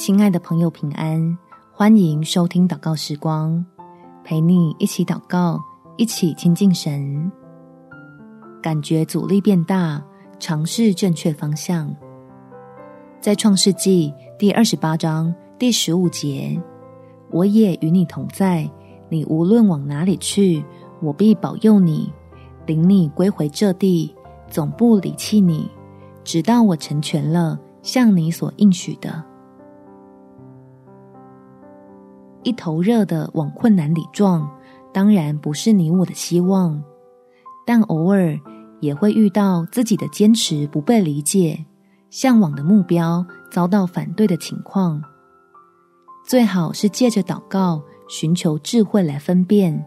亲爱的朋友，平安！欢迎收听祷告时光，陪你一起祷告，一起亲近神。感觉阻力变大，尝试正确方向。在创世纪第二十八章第十五节，我也与你同在，你无论往哪里去，我必保佑你，领你归回这地，总不离弃你。直到我成全了向你所应许的，一头热的往困难里撞，当然不是你我的希望。但偶尔也会遇到自己的坚持不被理解，向往的目标遭到反对的情况。最好是借着祷告，寻求智慧来分辨，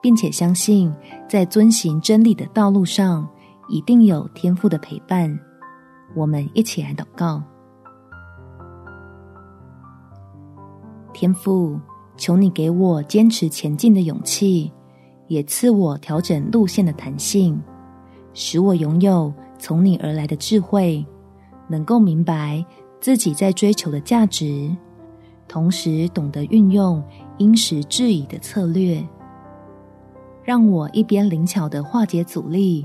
并且相信在遵行真理的道路上，一定有天赋的陪伴。我们一起来祷告，天父，求你给我坚持前进的勇气，也赐我调整路线的弹性，使我拥有从你而来的智慧，能够明白自己在追求的价值，同时懂得运用因时制宜的策略，让我一边灵巧地化解阻力，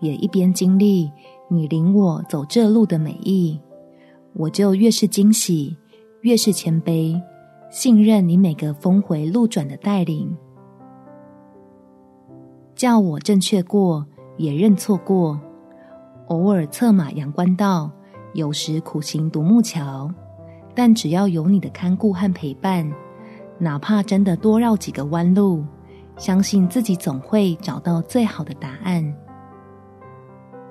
也一边经历。你领我走这路的美意，我就越是惊喜，越是谦卑，信任你每个峰回路转的带领，叫我正确过，也认错过，偶尔策马阳关道，有时苦行独木桥，但只要有你的看顾和陪伴，哪怕真的多绕几个弯路，相信自己总会找到最好的答案。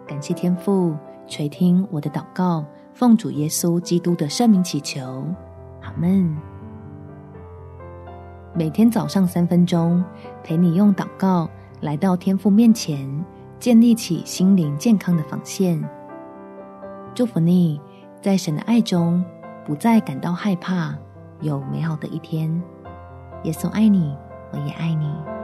感谢天父垂听我的祷告，奉主耶稣基督的圣名祈求，阿门。每天早上三分钟，陪你用祷告来到天父面前，建立起心灵健康的防线。祝福你，在神的爱中不再感到害怕，有美好的一天。耶稣爱你，我也爱你。